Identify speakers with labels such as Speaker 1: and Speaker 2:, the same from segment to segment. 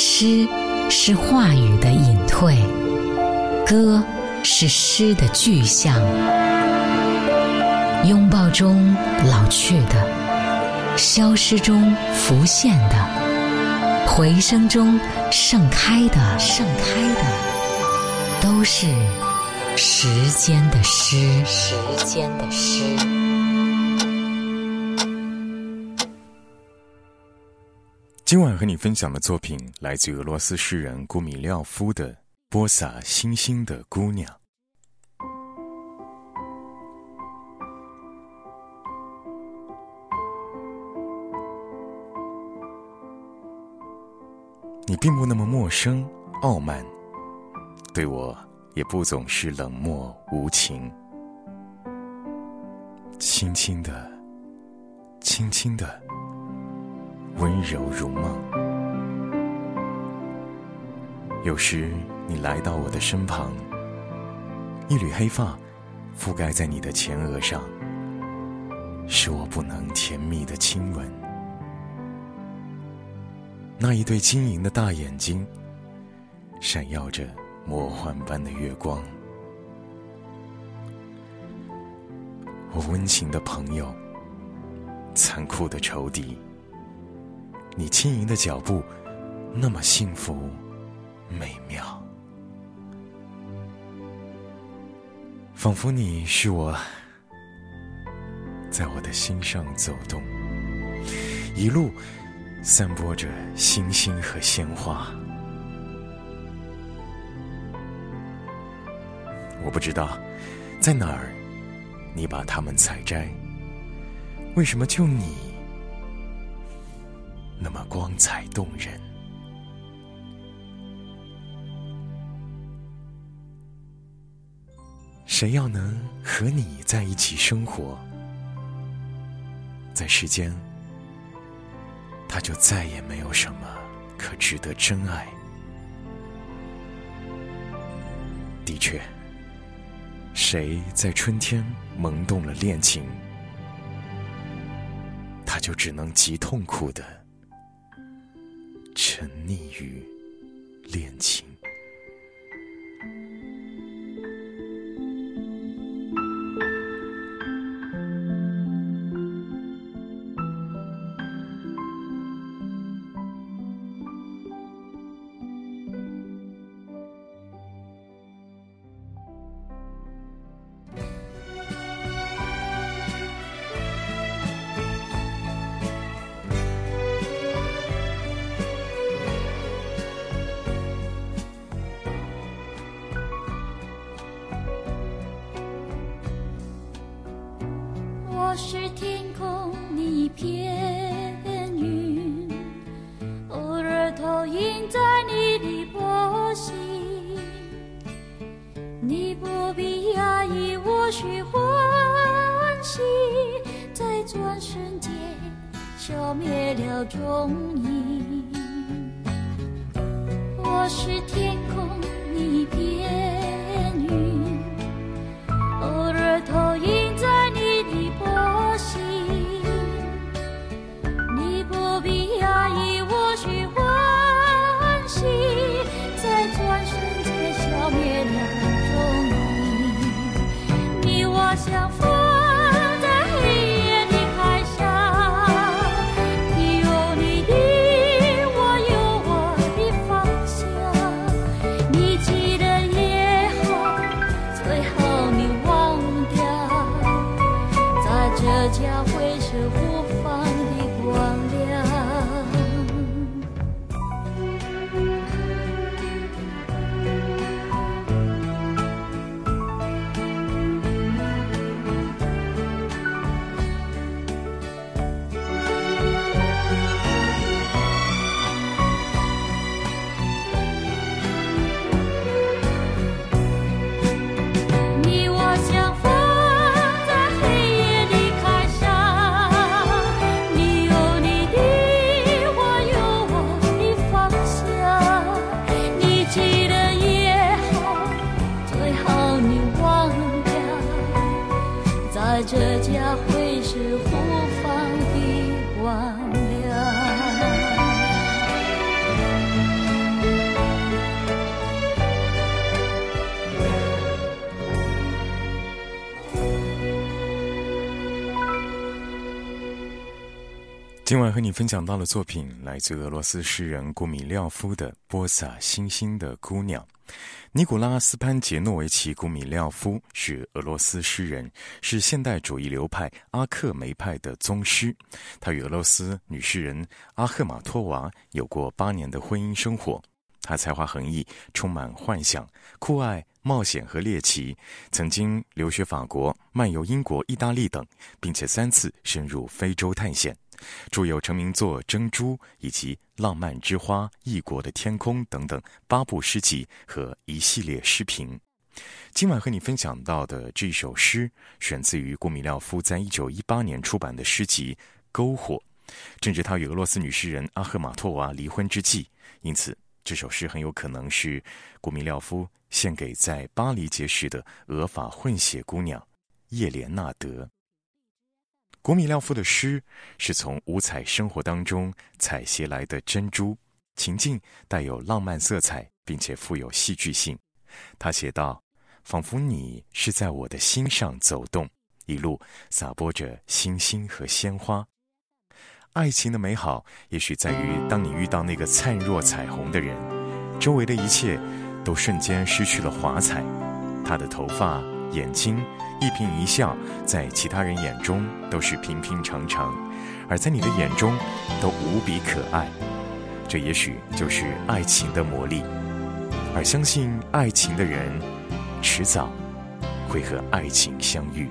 Speaker 1: 诗是话语的隐退，歌是诗的具象。拥抱中老去的，消失中浮现的，回声中盛开的，盛开的，都是时间的诗，时间的诗。
Speaker 2: 今晚和你分享的作品来自俄罗斯诗人古米廖夫的《播撒星星的姑娘》。你并不那么陌生、傲慢，对我也不总是冷漠无情。轻轻的，轻轻的。温柔如梦。有时你来到我的身旁，一缕黑发覆盖在你的前额上，使我不能甜蜜的亲吻。那一对晶莹的大眼睛，闪耀着魔幻般的月光。我温情的朋友，残酷的仇敌。你轻盈的脚步，那么幸福、美妙，仿佛你是我，在我的心上走动，一路散播着星星和鲜花。我不知道在哪儿，你把它们采摘，为什么就你？那么光彩动人，谁要能和你在一起生活，在世间，他就再也没有什么可值得真爱。的确，谁在春天萌动了恋情，他就只能极痛苦的。沉溺于
Speaker 3: 映在你的波心。你不必讶异，我需欢喜，在转瞬间消灭了踪影。我是天空一片这家会是何方的光亮。
Speaker 2: 今晚和你分享到的作品来自俄罗斯诗人古米廖夫的播撒星星的姑娘。尼古拉斯潘杰诺维奇·古米廖夫是俄罗斯诗人，是现代主义流派阿克梅派的宗师。他与俄罗斯女诗人阿赫玛托娃有过八年的婚姻生活。他才华横溢，充满幻想，酷爱冒险和猎奇，曾经留学法国，漫游英国、意大利等，并且三次深入非洲探险。著有成名作《珍珠》以及《浪漫之花》《异国的天空》等等八部诗集和一系列诗评。今晚和你分享到的这一首诗，选自于古米廖夫在一九一八年出版的诗集《篝火》，正值他与俄罗斯女诗人阿赫玛托娃离婚之际，因此这首诗很有可能是古米廖夫献给在巴黎结识的俄法混血姑娘叶莲娜德。古米廖夫的诗是从五彩生活当中采撷来的珍珠，情境带有浪漫色彩，并且富有戏剧性。他写道：“仿佛你是在我的心上走动，一路洒播着星星和鲜花。爱情的美好，也许在于当你遇到那个灿若彩虹的人，周围的一切都瞬间失去了华彩。他的头发、眼睛。”一颦一笑，在其他人眼中都是平平常常，而在你的眼中都无比可爱。这也许就是爱情的魔力。而相信爱情的人，迟早会和爱情相遇。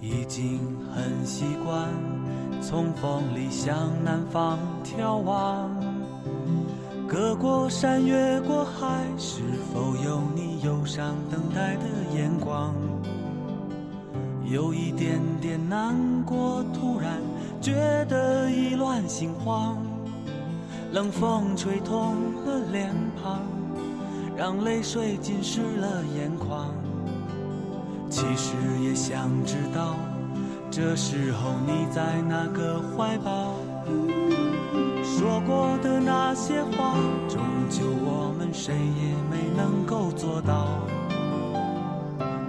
Speaker 4: 已经很习惯从风里向南方眺望。隔过山，越过海，是否有你忧伤等待的眼光？有一点点难过，突然觉得意乱心慌。冷风吹痛了脸庞，让泪水浸湿了眼眶。其实也想知道，这时候你在哪个怀抱？说过的那些话，终究我们谁也没能够做到。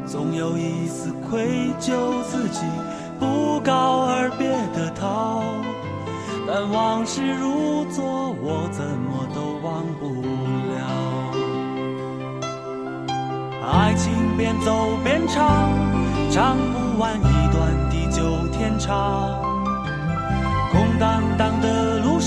Speaker 4: 总有一丝愧疚，自己不告而别的逃。但往事如昨，我怎么都忘不了。爱情边走边唱，唱不完一段地久天长。空荡荡的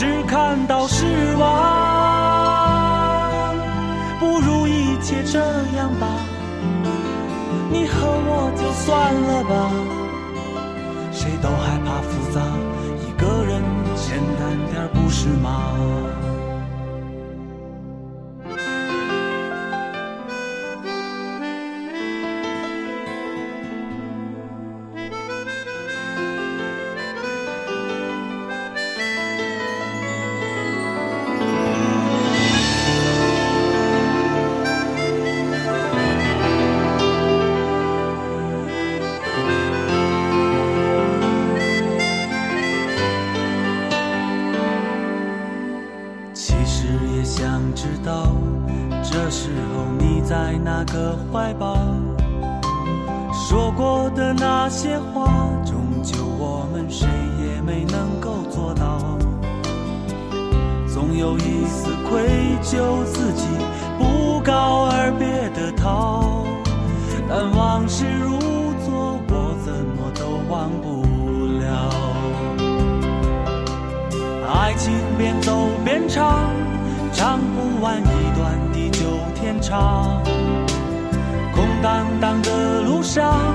Speaker 4: 只看到失望。不如一切这样吧，你和我就算了吧。的那些话，终究我们谁也没能够做到。总有一丝愧疚，自己不告而别的逃。但往事如昨，我怎么都忘不了。爱情边走边唱，唱不完一段地久天长。空荡荡的路上。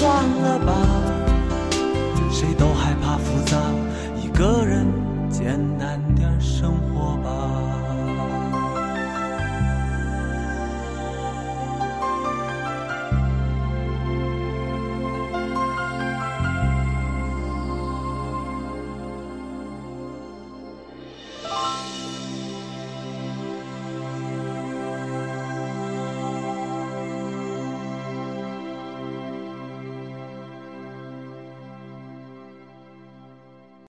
Speaker 4: 算了吧。谁都害怕复杂一个人简单